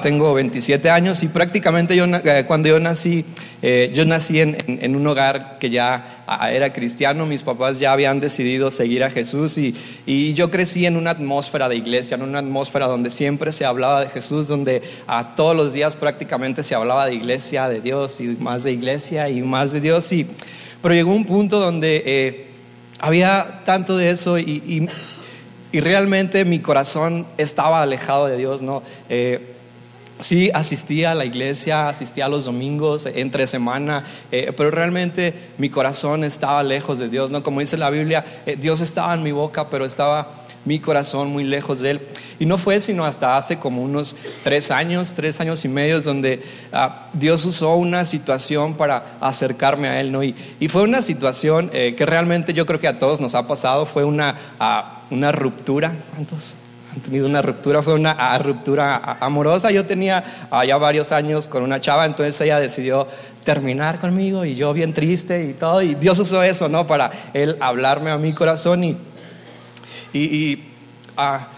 Tengo 27 años y prácticamente yo, eh, cuando yo nací, eh, yo nací en, un hogar que ya era cristiano, mis papás ya habían decidido seguir a Jesús y, y, yo crecí en una atmósfera de iglesia, en una atmósfera donde siempre se hablaba de Jesús, donde a todos los días prácticamente se hablaba de iglesia, de Dios y más de iglesia y más de Dios. Y, pero llegó un punto donde eh, había tanto de eso y, y, realmente mi corazón estaba alejado de Dios, ¿no? Sí, asistía a la iglesia, asistía a los domingos, entre semana, eh, pero realmente mi corazón estaba lejos de Dios, ¿no? Como dice la Biblia, eh, Dios estaba en mi boca, pero estaba mi corazón muy lejos de Él. Y no fue sino hasta hace como unos tres años, tres años y medio, donde ah, Dios usó una situación para acercarme a Él, ¿no? Y, fue una situación eh, que realmente yo creo que a todos nos ha pasado, fue una, ah, una ruptura. ¿Cuántos? Tenido una ruptura, fue una ruptura amorosa. Yo tenía ya varios años con una chava, entonces ella decidió terminar conmigo y yo bien triste y todo. Y Dios usó eso, ¿no? Para él hablarme a mi corazón y, y, y ah,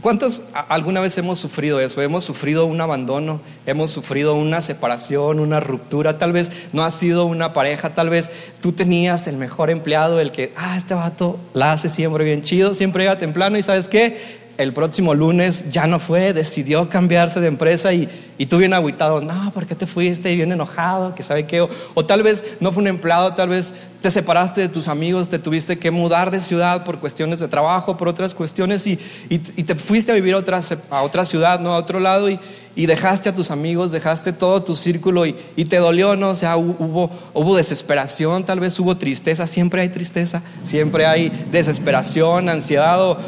¿Cuántos alguna vez hemos sufrido eso? Hemos sufrido un abandono, hemos sufrido una separación, una ruptura. Tal vez no ha sido una pareja, tal vez tú tenías el mejor empleado, el que, ah, este vato la hace siempre bien chido, siempre llega temprano y sabes qué, el próximo lunes ya no fue, decidió cambiarse de empresa y, y tú bien agüitado, no, ¿por qué te fuiste? Y bien enojado, que sabe qué, o, tal vez no fue un empleado, tal vez te separaste de tus amigos, te tuviste que mudar de ciudad por cuestiones de trabajo, por otras cuestiones y, y, te fuiste a vivir a otra, a otra ciudad, ¿no? A otro lado y, dejaste a tus amigos, dejaste todo tu círculo y, y, te dolió, ¿no? O sea, hubo, hubo desesperación, tal vez hubo tristeza, siempre hay tristeza, siempre hay desesperación, ansiedad o,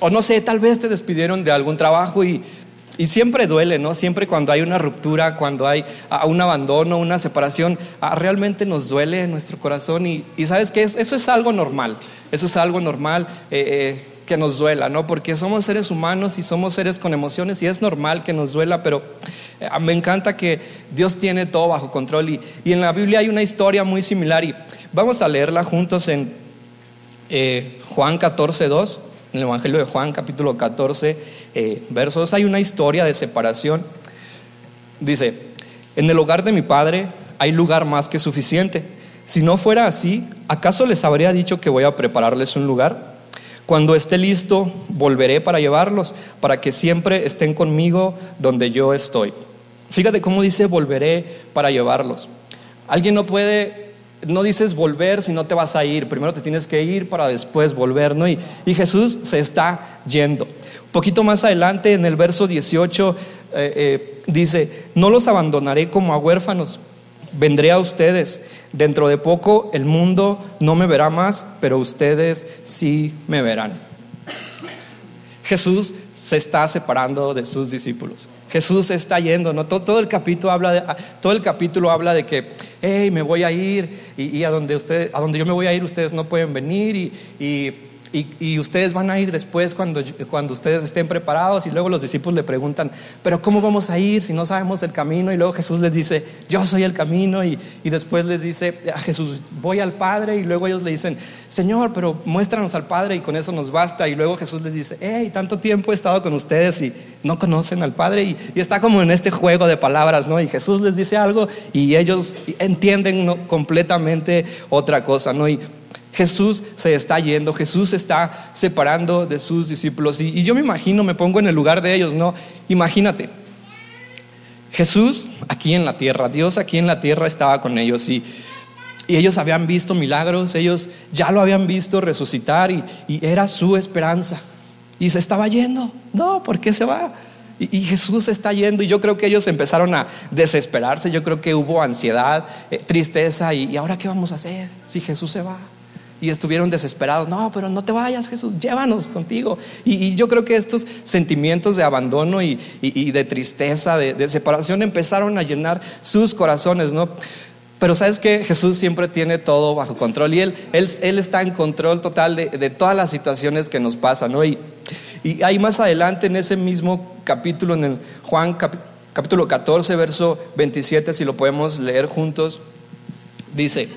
o no sé, tal vez te despidieron de algún trabajo y, y siempre duele, ¿no? Siempre cuando hay una ruptura, cuando hay un abandono, una separación, realmente nos duele en nuestro corazón y, y ¿sabes qué? Eso es algo normal, eso es algo normal. Eh, eh, que nos duela, ¿no? Porque somos seres humanos y somos seres con emociones y es normal que nos duela, pero eh, me encanta que Dios tiene todo bajo control y, y, en la Biblia hay una historia muy similar y vamos a leerla juntos en Juan 14, 2 en el Evangelio de Juan, capítulo 14, eh, versos, hay una historia de separación. Dice, en el hogar de mi padre hay lugar más que suficiente. Si no fuera así, ¿acaso les habría dicho que voy a prepararles un lugar? Cuando esté listo, volveré para llevarlos, para que siempre estén conmigo donde yo estoy. Fíjate cómo dice volveré para llevarlos. Alguien no puede no dices volver si no te vas a ir. Primero te tienes que ir para después volver, ¿no? Y, Jesús se está yendo. Un poquito más adelante, en el verso 18, eh, eh, dice, no los abandonaré como a huérfanos, vendré a ustedes. Dentro de poco el mundo no me verá más, pero ustedes sí me verán. Jesús se está separando de sus discípulos. Jesús está yendo, ¿no? Todo, el capítulo habla de, todo el capítulo habla de que, hey, me voy a ir y, a, donde usted, a donde yo me voy a ir ustedes no pueden venir y y, ustedes van a ir después cuando, cuando ustedes estén preparados y luego los discípulos le preguntan, pero ¿cómo vamos a ir si no sabemos el camino? Y luego Jesús les dice, yo soy el camino y, y después les dice a Jesús, voy al Padre y luego ellos le dicen, Señor, pero muéstranos al Padre y con eso nos basta. Y luego Jesús les dice, hey, tanto tiempo he estado con ustedes y no conocen al Padre y, está como en este juego de palabras, ¿no? Y Jesús les dice algo y ellos entienden completamente otra cosa, ¿no? Y Jesús se está yendo, Jesús se está separando de sus discípulos. Y, yo me imagino, me pongo en el lugar de ellos, ¿no? Imagínate, Jesús aquí en la tierra, Dios aquí en la tierra estaba con ellos y, ellos habían visto milagros, ellos ya lo habían visto resucitar y, era su esperanza. Y se estaba yendo, no, ¿por qué se va? Y, Jesús está yendo y yo creo que ellos empezaron a desesperarse, yo creo que hubo ansiedad, eh, tristeza y ahora qué vamos a hacer si Jesús se va y estuvieron desesperados. No, pero no te vayas, Jesús, llévanos contigo. Y, yo creo que estos sentimientos de abandono y, de tristeza, de, separación, empezaron a llenar sus corazones, ¿no? Pero sabes que Jesús siempre tiene todo bajo control y Él, él, está en control total de, todas las situaciones que nos pasan, ¿no? Y, y ahí más adelante en ese mismo capítulo, en el Juan capítulo 14, verso 27, si lo podemos leer juntos, dice,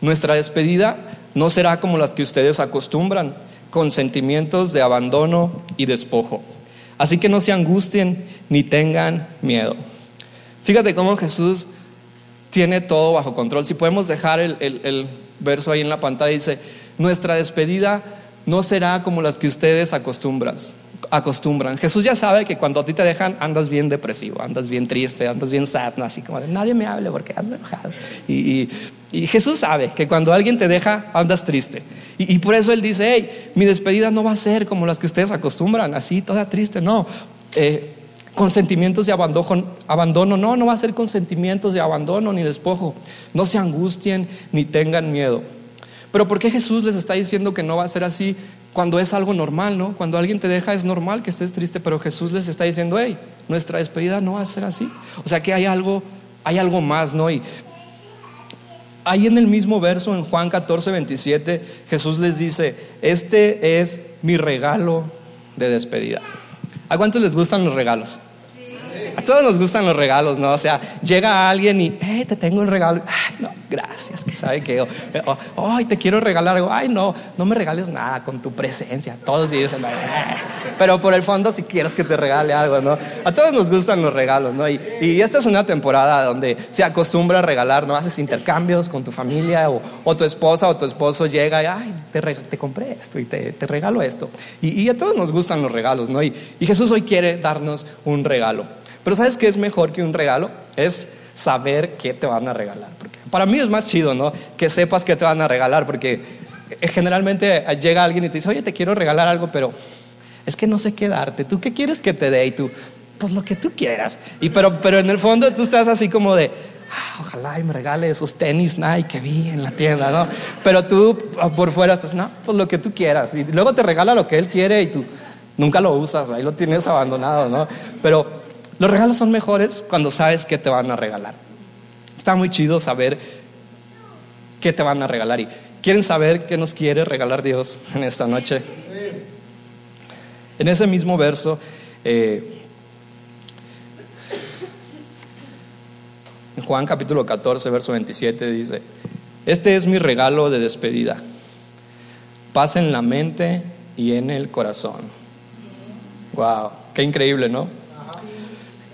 nuestra despedida no será como las que ustedes acostumbran, con sentimientos de abandono y despojo. Así que no se angustien ni tengan miedo. Fíjate cómo Jesús tiene todo bajo control. Si podemos dejar el, el verso ahí en la pantalla, dice, nuestra despedida no será como las que ustedes acostumbran acostumbran. Jesús ya sabe que cuando a ti te dejan andas bien depresivo, andas bien triste, andas bien sad, así como de nadie me hable porque ando enojado. Y, Jesús sabe que cuando alguien te deja andas triste. Y, por eso Él dice, hey, mi despedida no va a ser como las que ustedes acostumbran, así toda triste, no. Eh, con sentimientos de abandono, no, no va a ser con sentimientos de abandono ni despojo. No se angustien ni tengan miedo. Pero ¿por qué Jesús les está diciendo que no va a ser así? cuando es algo normal, ¿no? Cuando alguien te deja es normal que estés triste, pero Jesús les está diciendo, hey, nuestra despedida no va a ser así. O sea que hay algo, hay algo más, ¿no? Y ahí en el mismo verso, en Juan 14, 27, Jesús les dice, este es mi regalo de despedida. ¿A cuántos les gustan los regalos? A todos nos gustan los regalos, ¿no? O sea, llega alguien y, hey, te tengo un regalo. Ay, no, gracias, que sabe que, ay, te quiero regalar algo. Ay, no, no me regales nada con tu presencia. Todos dicen, pero por el fondo si quieres que te regale algo, ¿no? A todos nos gustan los regalos, ¿no? Y, y esta es una temporada donde se acostumbra a regalar, ¿no? Haces intercambios con tu familia o, tu esposa o tu esposo llega y, ay, te, te compré esto y te, te regalo esto. Y, y, a todos nos gustan los regalos, ¿no? Y, y Jesús hoy quiere darnos un regalo. Pero ¿sabes qué es mejor que un regalo? Es saber qué te van a regalar. Porque para mí es más chido, ¿no? Que sepas qué te van a regalar, porque eh, generalmente llega alguien y te dice, oye, te quiero regalar algo, pero es que no sé qué darte. ¿Tú qué quieres que te dé? Y tú, pues lo que tú quieras. Y pero, pero en el fondo tú estás así como de, ah, ojalá y me regale esos tenis Nike que vi en la tienda, ¿no? Pero tú ah, por fuera estás, no, pues lo que tú quieras. Y luego te regala lo que él quiere y tú nunca lo usas, ahí lo tienes abandonado, ¿no? Pero los regalos son mejores cuando sabes qué te van a regalar. Está muy chido saber qué te van a regalar. ¿Y quieren saber qué nos quiere regalar Dios en esta noche? En ese mismo verso, eh, en Juan capítulo 14, verso 27, dice, este es mi regalo de despedida. Paz en la mente y en el corazón. Wow, qué increíble, ¿no?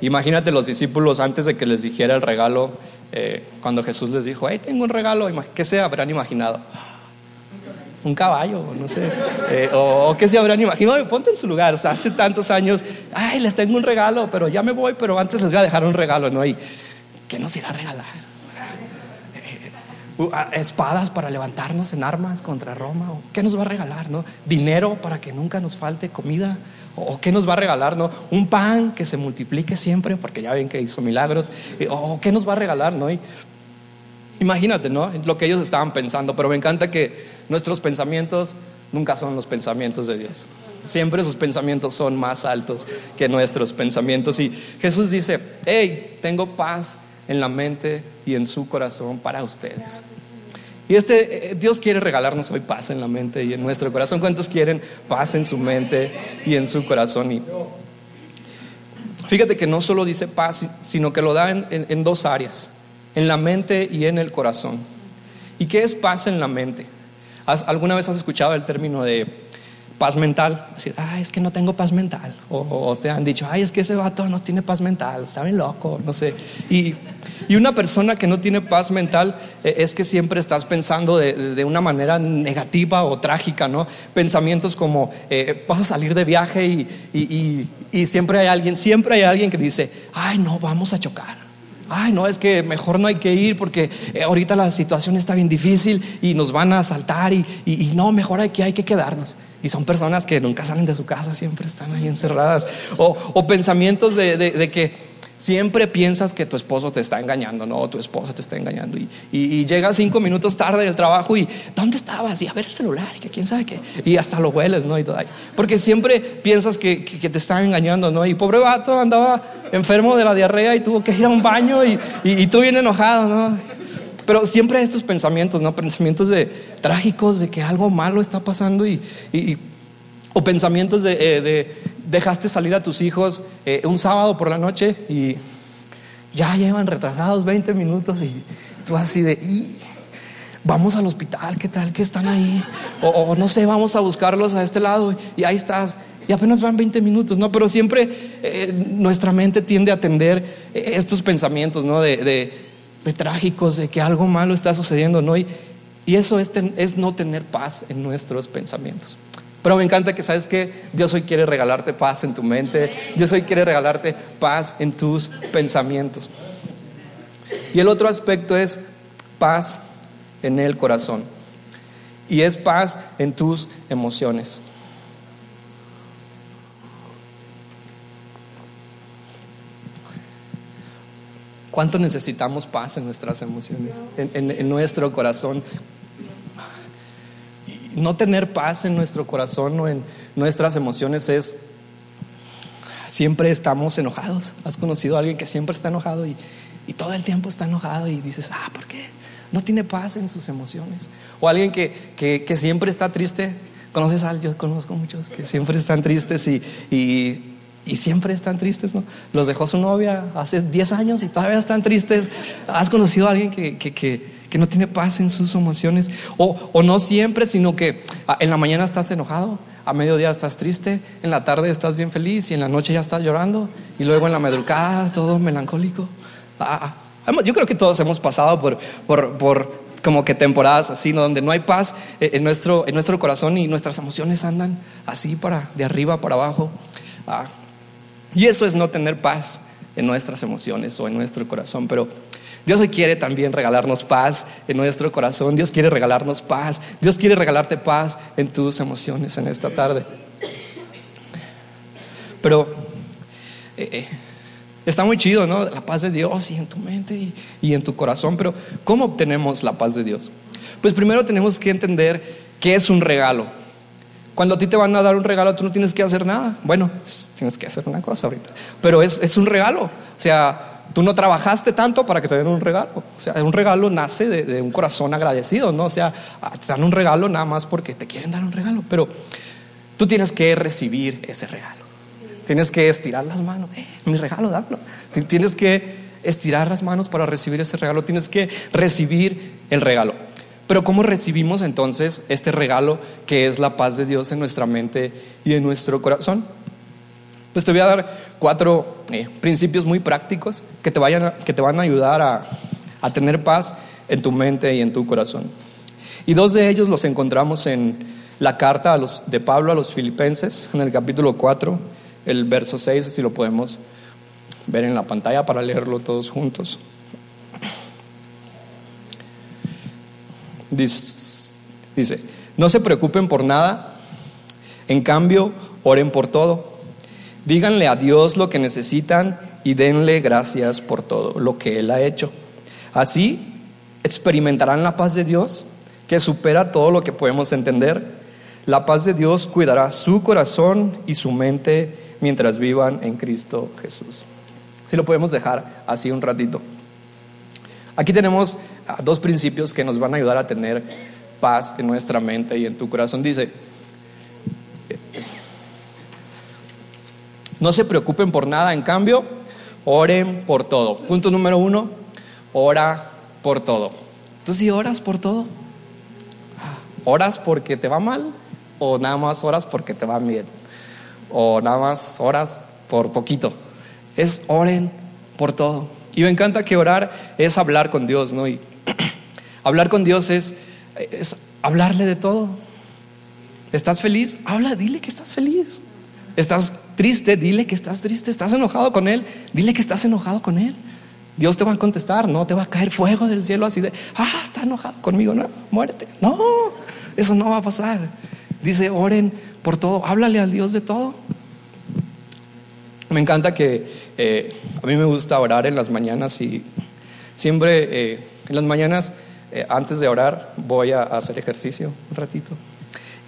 Imagínate los discípulos antes de que les dijera el regalo, eh, cuando Jesús les dijo, hey, tengo un regalo, ¿qué se habrán imaginado? Un caballo, no sé. Eh, o, qué se habrán imaginado, ponte en su lugar. hace tantos años, ay, les tengo un regalo, pero ya me voy, pero antes les voy a dejar un regalo, ¿no? Y, ¿qué nos irá a regalar? Eh, espadas para levantarnos en armas contra Roma. ¿Qué nos va a regalar? ¿no? Dinero para que nunca nos falte comida. ¿O qué nos va a regalar? ¿no? Un pan que se multiplique siempre, porque ya ven que hizo milagros. ¿O qué nos va a regalar? ¿no? imagínate, ¿no? Lo que ellos estaban pensando. Pero me encanta que nuestros pensamientos nunca son los pensamientos de Dios. Siempre sus pensamientos son más altos que nuestros pensamientos. Y Jesús dice, hey, tengo paz en la mente y en su corazón para ustedes. Y este, eh, Dios quiere regalarnos hoy paz en la mente y en nuestro corazón. ¿Cuántos quieren paz en su mente y en su corazón? Y fíjate que no solo dice paz, sino que lo da en, en dos áreas, en la mente y en el corazón. ¿Y qué es paz en la mente? ¿Alguna vez has escuchado el término de paz mental? Decir, ay, es que no tengo paz mental. O, te han dicho, ay, es que ese vato no tiene paz mental, está bien loco, no sé. Y, una persona que no tiene paz mental eh, es que siempre estás pensando de, una manera negativa o trágica, ¿no? Pensamientos como, eh, vas a salir de viaje y, y siempre hay alguien, siempre hay alguien que dice, ay, no, vamos a chocar ay, no, es que mejor no hay que ir porque eh, ahorita la situación está bien difícil y nos van a asaltar y, no, mejor hay que, hay que quedarnos. Y son personas que nunca salen de su casa, siempre están ahí encerradas. O, pensamientos de, que siempre piensas que tu esposo te está engañando, no, tu esposa te está engañando. Y, y, llegas cinco minutos tarde del trabajo y ¿dónde estabas? Y a ver el celular y que quién sabe qué. Y hasta lo hueles, ¿no? Y todo. Porque siempre piensas que, que, te están engañando, ¿no? Y pobre vato andaba enfermo de la diarrea y tuvo que ir a un baño y, y tú bien enojado, ¿no? Pero siempre estos pensamientos, ¿no? Pensamientos de trágicos, de que algo malo está pasando y, o pensamientos de, eh, de, dejaste salir a tus hijos eh, un sábado por la noche y ya llevan retrasados 20 minutos y tú así de, vamos al hospital, ¿qué tal que están ahí? O, no sé, vamos a buscarlos a este lado y ahí estás y apenas van 20 minutos, ¿no? Pero siempre eh, nuestra mente tiende a atender eh, estos pensamientos, ¿no? De, de, trágicos, de que algo malo está sucediendo, ¿no? Y, y eso es, es no tener paz en nuestros pensamientos. Pero me encanta que sabes que Dios hoy quiere regalarte paz en tu mente, Dios hoy quiere regalarte paz en tus pensamientos. Y el otro aspecto es paz en el corazón. Y es paz en tus emociones. ¿Cuánto necesitamos paz en nuestras emociones, en, nuestro corazón? No tener paz en nuestro corazón o en nuestras emociones es siempre estamos enojados. ¿Has conocido a alguien que siempre está enojado y, todo el tiempo está enojado y dices, ah, ¿por qué? No tiene paz en sus emociones. O alguien que, que, siempre está triste. ¿Conoces a alguien? Yo conozco muchos que siempre están tristes y y siempre están tristes, ¿no? Los dejó su novia hace 10 años y todavía están tristes. ¿Has conocido a alguien que, que, que, no tiene paz en sus emociones? O, o, no siempre, sino que ah, en la mañana estás enojado, a mediodía estás triste, en la tarde estás bien feliz y en la noche ya estás llorando y luego en la madrugada todo melancólico. Ah, ah, yo creo que todos hemos pasado por, por, por como que temporadas así, ¿no? donde no hay paz eh, en nuestro, en nuestro corazón y nuestras emociones andan así para de arriba para abajo. Y eso es no tener paz en nuestras emociones o en nuestro corazón. Pero Dios quiere también regalarnos paz en nuestro corazón. Dios quiere regalarnos paz. Dios quiere regalarte paz en tus emociones en esta tarde. Pero eh, eh, está muy chido, ¿no? La paz de Dios y en tu mente y, y en tu corazón. Pero ¿cómo obtenemos la paz de Dios? Pues primero tenemos que entender que es un regalo. Cuando a ti te van a dar un regalo, tú no tienes que hacer nada. Bueno, tienes que hacer una cosa ahorita. Pero es, es un regalo. O sea, tú no trabajaste tanto para que te den un regalo. O sea, un regalo nace de, un corazón agradecido, ¿no? O sea, ah, te dan un regalo nada más porque te quieren dar un regalo. Pero tú tienes que recibir ese regalo. Tienes que estirar las manos. Eh, mi regalo, dámelo. Tienes que estirar las manos para recibir ese regalo. Tienes que recibir el regalo. Pero ¿cómo recibimos entonces este regalo que es la paz de Dios en nuestra mente y en nuestro corazón? Pues te voy a dar cuatro eh, principios muy prácticos que te, vayan que te van a ayudar a, a tener paz en tu mente y en tu corazón. Y dos de ellos los encontramos en la carta de Pablo a los filipenses, en el capítulo 4, el verso 6, si lo podemos ver en la pantalla para leerlo todos juntos. Dice, no se preocupen por nada, en cambio, oren por todo. Díganle a Dios lo que necesitan y denle gracias por todo lo que Él ha hecho. Así experimentarán la paz de Dios que supera todo lo que podemos entender. La paz de Dios cuidará su corazón y su mente mientras vivan en Cristo Jesús. Si lo podemos dejar así un ratito. Aquí tenemos dos principios que nos van a ayudar a tener paz en nuestra mente y en tu corazón. Dice, no se preocupen por nada, en cambio, oren por todo. Punto número uno, ora por todo. Entonces, si oras por todo, oras porque te va mal o nada más oras porque te va bien o nada más oras por poquito. Es oren por todo. Y me encanta que orar es hablar con Dios, ¿no? Y hablar con Dios es, es hablarle de todo. ¿Estás feliz? Habla, dile que estás feliz. ¿Estás triste? Dile que estás triste. ¿Estás enojado con Él? Dile que estás enojado con Él. Dios te va a contestar, no te va a caer fuego del cielo así de, ah, está enojado conmigo, no, muérete. No, eso no va a pasar. Dice, oren por todo, háblale al Dios de todo. Me encanta que eh, a mí me gusta orar en las mañanas y siempre eh, en las mañanas eh, antes de orar voy a, hacer ejercicio un ratito.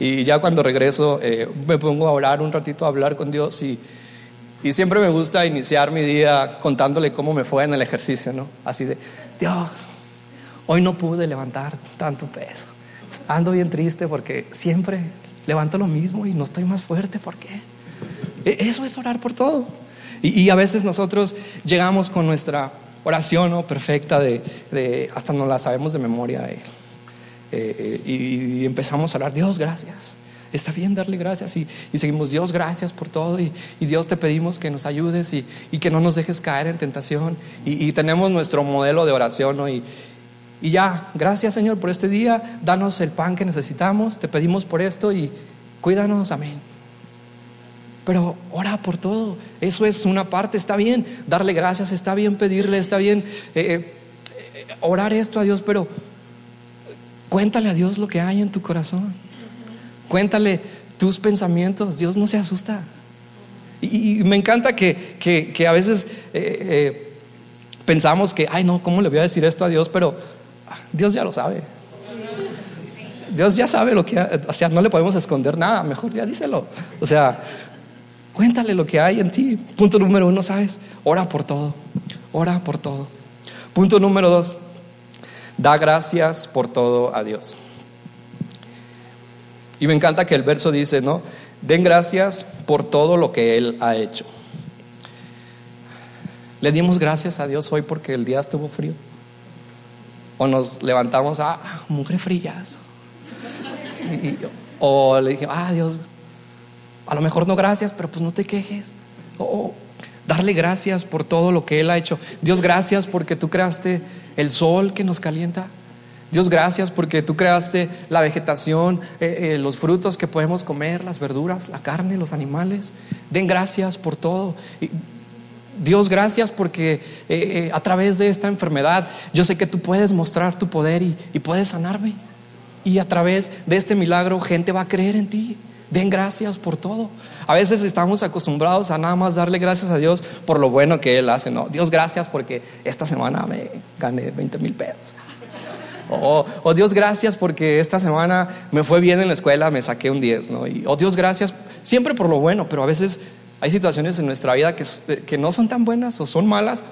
Y ya cuando regreso me pongo a orar un ratito, a hablar con Dios y, y siempre me gusta iniciar mi día contándole cómo me fue en el ejercicio, ¿no? Así de, Dios, hoy no pude levantar tanto peso. Ando bien triste porque siempre levanto lo mismo y no estoy más fuerte. ¿Por qué? E, eso es orar por todo. Y, a veces nosotros llegamos con nuestra oración perfecta de, hasta no la sabemos de memoria eh, eh, y, empezamos a orar, Dios, gracias. Está bien darle gracias y, seguimos, Dios, gracias por todo y, Dios te pedimos que nos ayudes y, que no nos dejes caer en tentación. Y, tenemos nuestro modelo de oración ¿no? y, ya, gracias Señor por este día, danos el pan que necesitamos, te pedimos por esto y cuídanos, amén. Pero ora por todo, eso es una parte, está bien darle gracias, está bien pedirle, está bien eh, eh, orar esto a Dios, pero Cuéntale a Dios lo que hay en tu corazón. Cuéntale tus pensamientos. Dios no se asusta. Y, me encanta que, a veces eh, eh, pensamos que, ay no, ¿cómo le voy a decir esto a Dios? Pero Dios ya lo sabe. Dios ya sabe lo que, o sea, no le podemos esconder nada, mejor ya díselo. O sea, cuéntale lo que hay en ti. Punto número uno, ¿sabes? Ora por todo, ora por todo. Punto número dos, Da gracias por todo a Dios. Y me encanta que el verso dice, ¿no? Den gracias por todo lo que Él ha hecho. Le dimos gracias a Dios hoy porque el día estuvo frío. O nos levantamos, ah, mujer frías. o le dije, ah, Dios, a lo mejor no gracias, pero pues no te quejes. O darle gracias por todo lo que Él ha hecho. Dios, gracias porque tú creaste el sol que nos calienta. Dios, gracias porque tú creaste la vegetación, eh, eh, los frutos que podemos comer, las verduras, la carne, los animales. Den gracias por todo. Dios, gracias porque eh, a través de esta enfermedad yo sé que tú puedes mostrar tu poder y, y puedes sanarme. Y a través de este milagro gente va a creer en ti. Den gracias por todo. A veces estamos acostumbrados a nada más darle gracias a Dios por lo bueno que Él hace. No, Dios gracias porque esta semana me gané 20 mil pesos. O, Dios gracias porque esta semana me fue bien en la escuela, me saqué un 10. ¿no? o Dios gracias siempre por lo bueno, pero a veces hay situaciones en nuestra vida que, que no son tan buenas o son malas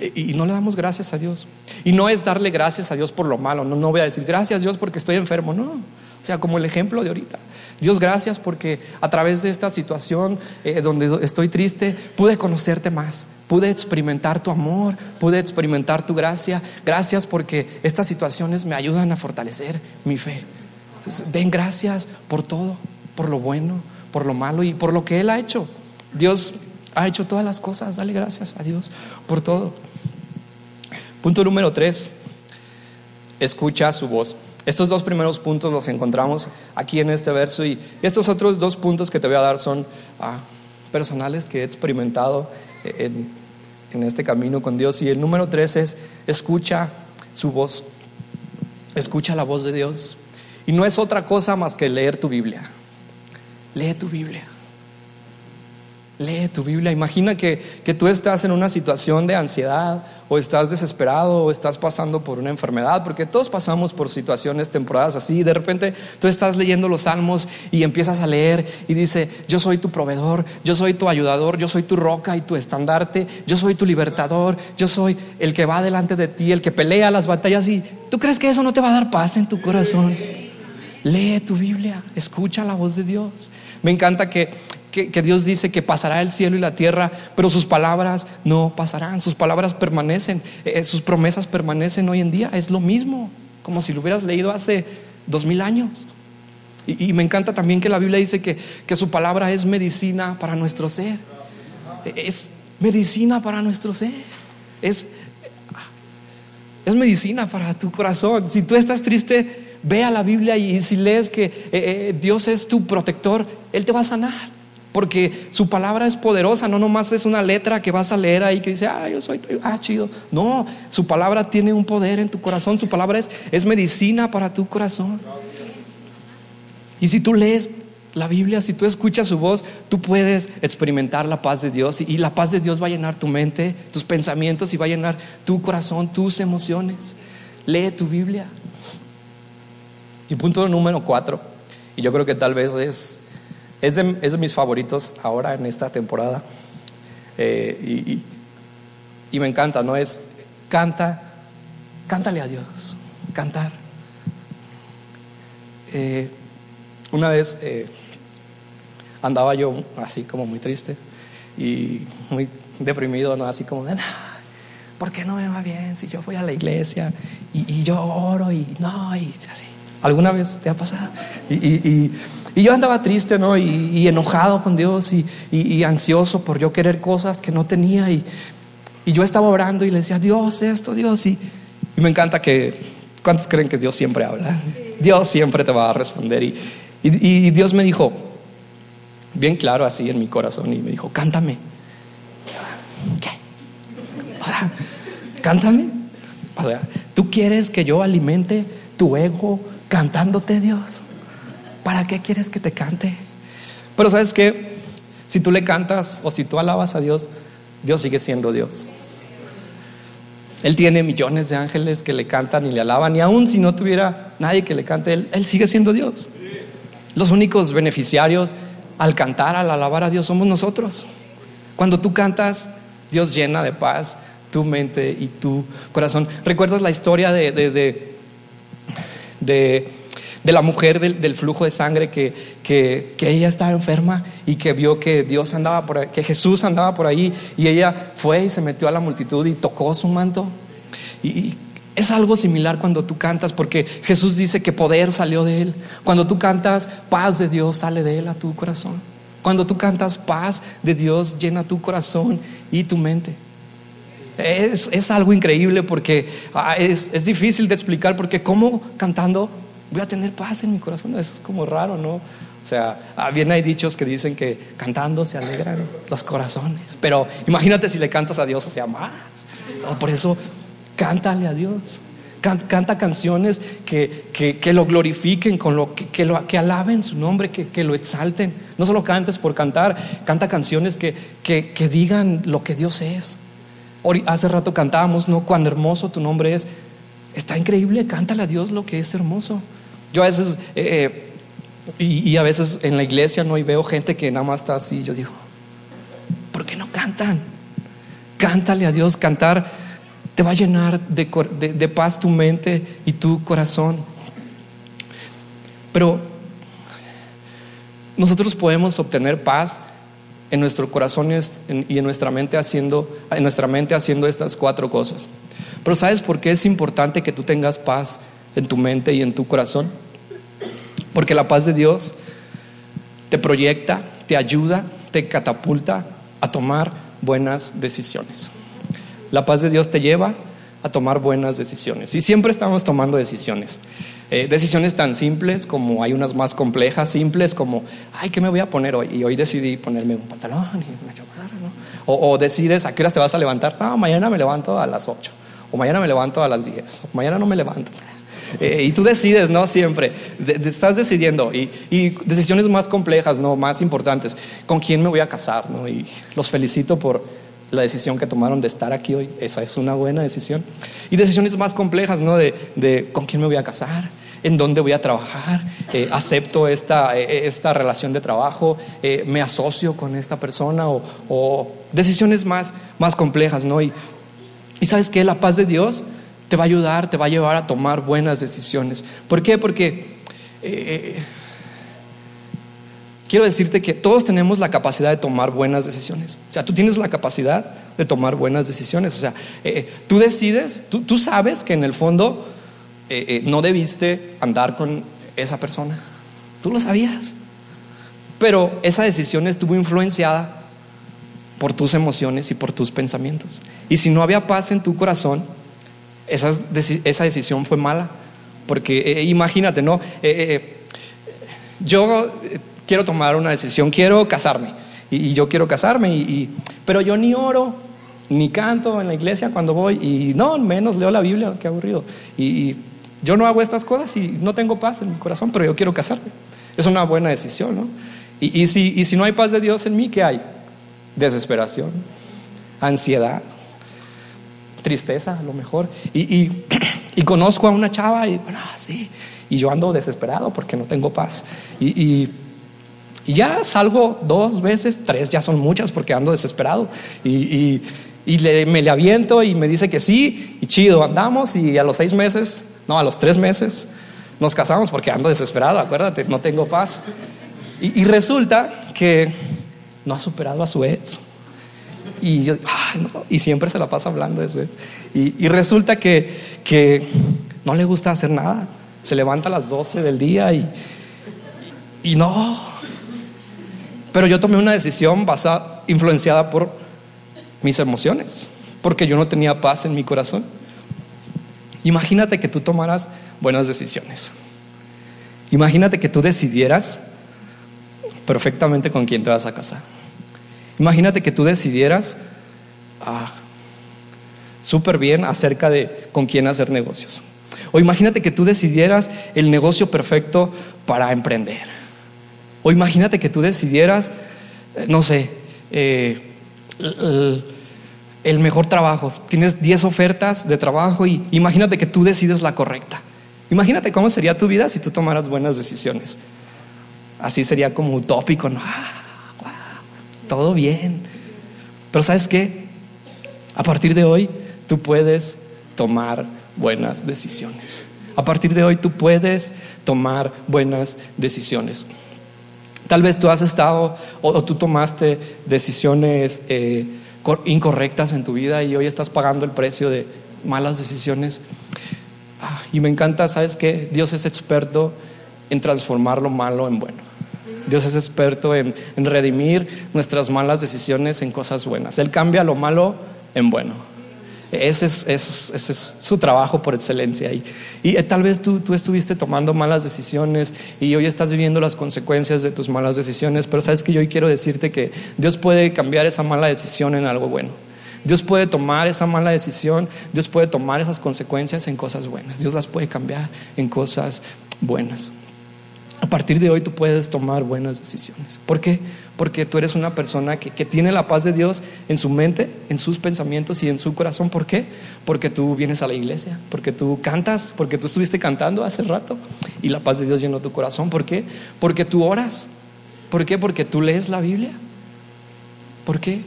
y, no le damos gracias a Dios. Y no es darle gracias a Dios por lo malo. No, no voy a decir gracias Dios porque estoy enfermo. No. O sea, como el ejemplo de ahorita. Dios, gracias porque a través de esta situación eh, donde estoy triste, pude conocerte más, pude experimentar tu amor, pude experimentar tu gracia. Gracias porque estas situaciones me ayudan a fortalecer mi fe. Den gracias por todo, por lo bueno, por lo malo y por lo que Él ha hecho. Dios ha hecho todas las cosas, dale gracias a Dios por todo. Punto número tres, escucha su voz. Estos dos primeros puntos los encontramos aquí en este verso y estos otros dos puntos que te voy a dar son ah, personales que he experimentado en, en este camino con Dios. Y el número tres es escucha su voz, escucha la voz de Dios. Y no es otra cosa más que leer tu Biblia. Lee tu Biblia. Lee tu Biblia. Imagina que, que, tú estás en una situación de ansiedad o estás desesperado o estás pasando por una enfermedad, porque todos pasamos por situaciones, temporadas así. De repente tú estás leyendo los salmos y empiezas a leer y dice, yo soy tu proveedor, yo soy tu ayudador, yo soy tu roca y tu estandarte, yo soy tu libertador, yo soy el que va delante de ti, el que pelea las batallas y tú crees que eso no te va a dar paz en tu corazón. Lee tu Biblia, escucha la voz de Dios. Me encanta que que, Dios dice que pasará el cielo y la tierra, pero sus palabras no pasarán, sus palabras permanecen, eh, eh, sus promesas permanecen hoy en día. Es lo mismo, como si lo hubieras leído hace dos mil años. Y, me encanta también que la Biblia dice que, que su palabra es medicina para nuestro ser. Es medicina para nuestro ser. Es, es medicina para tu corazón. Si tú estás triste, ve a la Biblia y si lees que eh, Dios es tu protector, Él te va a sanar. Porque su palabra es poderosa, no nomás es una letra que vas a leer ahí que dice, ah, yo soy, ah, chido. No, su palabra tiene un poder en tu corazón, su palabra es, es medicina para tu corazón. Y si tú lees la Biblia, si tú escuchas su voz, tú puedes experimentar la paz de Dios y, la paz de Dios va a llenar tu mente, tus pensamientos y va a llenar tu corazón, tus emociones. Lee tu Biblia. Y punto número cuatro, y yo creo que tal vez es es de, mis favoritos ahora en esta temporada. Eh, y, me encanta, ¿no? Es canta, cántale a Dios, cantar. Eh, una vez eh, andaba yo así como muy triste y muy deprimido, ¿no? Así como de, ¿por qué no me va bien si yo voy a la iglesia y, y yo oro y no, y así? ¿Alguna vez te ha pasado? Y, yo andaba triste, ¿no? Y, enojado con Dios y, ansioso por yo querer cosas que no tenía. Y, yo estaba orando y le decía, Dios, esto, Dios. Y, me encanta que, ¿cuántos creen que Dios siempre habla? Dios siempre te va a responder. Y, Dios me dijo, bien claro así en mi corazón, y me dijo, cántame. ¿Qué? cántame. O sea, ¿tú quieres que yo alimente tu ego cantándote, Dios? ¿Para qué quieres que te cante? Pero sabes que si tú le cantas o si tú alabas a Dios, Dios sigue siendo Dios. Él tiene millones de ángeles que le cantan y le alaban, y aun si no tuviera nadie que le cante, Él, él sigue siendo Dios. Los únicos beneficiarios al cantar, al alabar a Dios, somos nosotros. Cuando tú cantas, Dios llena de paz tu mente y tu corazón. ¿Recuerdas la historia de, de, de, la mujer del, flujo de sangre que, que, ella estaba enferma y que vio que Dios andaba por que Jesús andaba por ahí y ella fue y se metió a la multitud y tocó su manto? Y, es algo similar cuando tú cantas, porque Jesús dice que poder salió de Él. Cuando tú cantas, paz de Dios sale de Él a tu corazón. Cuando tú cantas, paz de Dios llena tu corazón y tu mente. Es, algo increíble porque ah, es, difícil de explicar porque como cantando voy a tener paz en mi corazón. Eso es como raro, ¿no? O sea, ah, bien hay dichos que dicen que cantando se alegran los corazones. Pero imagínate si le cantas a Dios, o sea, más. por eso, cántale a Dios. Canta, canciones que, que, lo glorifiquen, con lo, que, lo, que alaben su nombre, que, lo exalten. No solo cantes por cantar, canta canciones que, que digan lo que Dios es. Hace rato cantábamos, ¿no? Cuán hermoso tu nombre es. Está increíble, cántale a Dios lo que es hermoso. Yo a veces, eh, eh, y, a veces en la iglesia no y veo gente que nada más está así. Yo digo, ¿por qué no cantan? Cántale a Dios, cantar te va a llenar de paz tu mente y tu corazón. Pero nosotros podemos obtener paz en nuestro corazón y en nuestra mente haciendo, en nuestra mente haciendo estas cuatro cosas. Pero ¿sabes por qué es importante que tú tengas paz en tu mente y en tu corazón? Porque la paz de Dios te proyecta, te ayuda, te catapulta a tomar buenas decisiones. La paz de Dios te lleva a tomar buenas decisiones. Y siempre estamos tomando decisiones. Eh, decisiones tan simples como hay unas más complejas, simples como, ay, ¿qué me voy a poner hoy? Y hoy decidí ponerme un pantalón y una chamarra, ¿no? O, decides a qué horas te vas a levantar. No, mañana me levanto a las 8. O mañana me levanto a las 10. O mañana no me levanto. Eh, y tú decides, ¿no? Siempre. estás decidiendo. Y, y, decisiones más complejas, ¿no? Más importantes. ¿Con quién me voy a casar, ¿no? Y los felicito por la decisión que tomaron de estar aquí hoy. Esa es una buena decisión. Y decisiones más complejas, ¿no? De, de con quién me voy a casar, en dónde voy a trabajar, eh, acepto esta, eh, esta, relación de trabajo, eh, me asocio con esta persona o, decisiones más, más complejas, ¿no? Y, y sabes que la paz de Dios te va a ayudar, te va a llevar a tomar buenas decisiones. ¿Por qué? Porque quiero decirte que todos tenemos la capacidad de tomar buenas decisiones. O sea, tú tienes la capacidad de tomar buenas decisiones. O sea, tú decides, tú, tú sabes que en el fondo eh, eh, no debiste andar con esa persona. Tú lo sabías. Pero esa decisión estuvo influenciada por tus emociones y por tus pensamientos. Y si no había paz en tu corazón, esa, esa decisión fue mala. Porque eh, imagínate, ¿no? yo quiero tomar una decisión, quiero casarme. Y, yo quiero casarme, y, pero yo ni oro, ni canto en la iglesia cuando voy, y no, menos leo la Biblia, qué aburrido. y yo no hago estas cosas y no tengo paz en mi corazón, pero yo quiero casarme. Es una buena decisión, ¿no? Y, si, y si no hay paz de Dios en mí, ¿qué hay? Desesperación, ansiedad, tristeza, a lo mejor. Y, y, conozco a una chava y, bueno, sí, y yo ando desesperado porque no tengo paz. Y, ya salgo dos veces, tres ya son muchas porque ando desesperado. Y, le, me le aviento y me dice que sí, y chido, andamos y a los seis meses no, a los tres meses nos casamos porque ando desesperado, acuérdate, no tengo paz. Y, resulta que no ha superado a su ex. Y yo, y siempre se la pasa hablando de su ex. Y, resulta que, que no le gusta hacer nada. Se levanta a las 12 del día y, y no. Pero yo tomé una decisión basada, influenciada por mis emociones, porque yo no tenía paz en mi corazón. Imagínate que tú tomaras buenas decisiones. Imagínate que tú decidieras perfectamente con quién te vas a casar. Imagínate que tú decidieras ah, súper bien acerca de con quién hacer negocios. O imagínate que tú decidieras el negocio perfecto para emprender. O imagínate que tú decidieras, eh, no sé, eh, mejor trabajo. Tienes 10 ofertas de trabajo y imagínate que tú decides la correcta. Imagínate cómo sería tu vida si tú tomaras buenas decisiones. Así sería como utópico, ¿no? Ah, todo bien. Pero ¿sabes qué? A partir de hoy tú puedes tomar buenas decisiones. A partir de hoy tú puedes tomar buenas decisiones. Tal vez tú has estado o, tú tomaste decisiones eh, incorrectas en tu vida y hoy estás pagando el precio de malas decisiones. Ah, y me encanta, ¿sabes qué? Dios es experto en transformar lo malo en bueno. Dios es experto en, redimir nuestras malas decisiones en cosas buenas. Él cambia lo malo en bueno. Ese es, su trabajo por excelencia. Y, y eh, tal vez tú, estuviste tomando malas decisiones y hoy estás viviendo las consecuencias de tus malas decisiones, pero sabes que yo hoy quiero decirte que Dios puede cambiar esa mala decisión en algo bueno. Dios puede tomar esa mala decisión, Dios puede tomar esas consecuencias en cosas buenas, Dios las puede cambiar en cosas buenas. A partir de hoy tú puedes tomar buenas decisiones. ¿Por qué? Porque tú eres una persona que, que, tiene la paz de Dios en su mente, en sus pensamientos y en su corazón. ¿Por qué? Porque tú vienes a la iglesia, porque tú cantas, porque tú estuviste cantando hace rato y la paz de Dios llenó tu corazón. ¿Por qué? Porque tú oras. ¿Por qué? Porque tú lees la Biblia. ¿Por qué?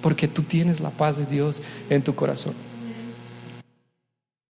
porque tú tienes la paz de Dios en tu corazón.